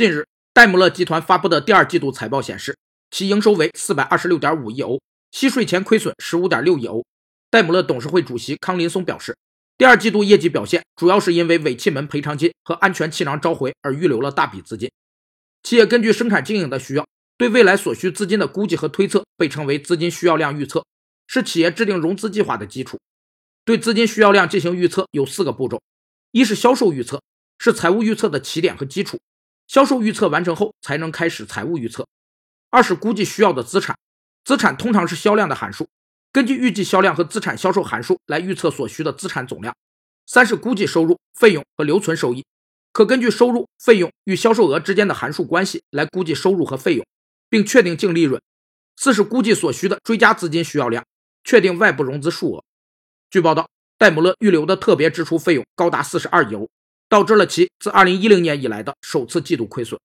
近日，戴姆勒集团发布的第二季度财报显示，其营收为四百二十六点五亿欧，息税前亏损十五点六亿欧。戴姆勒董事会主席康林松表示，第二季度业绩表现主要是因为尾气门赔偿金和安全气囊召回而预留了大笔资金。企业根据生产经营的需要，对未来所需资金的估计和推测被称为资金需要量预测，是企业制定融资计划的基础。对资金需要量进行预测有四个步骤：一是销售预测，是财务预测的起点和基础。销售预测完成后，才能开始财务预测。二是估计需要的资产，资产通常是销量的函数，根据预计销量和资产销售函数来预测所需的资产总量。三是估计收入、费用和留存收益，可根据收入、费用与销售额之间的函数关系来估计收入和费用，并确定净利润。四是估计所需的追加资金需要量，确定外部融资数额。据报道，戴姆勒预留的特别支出费用高达四十二亿欧。导致了其自2010年以来的首次季度亏损。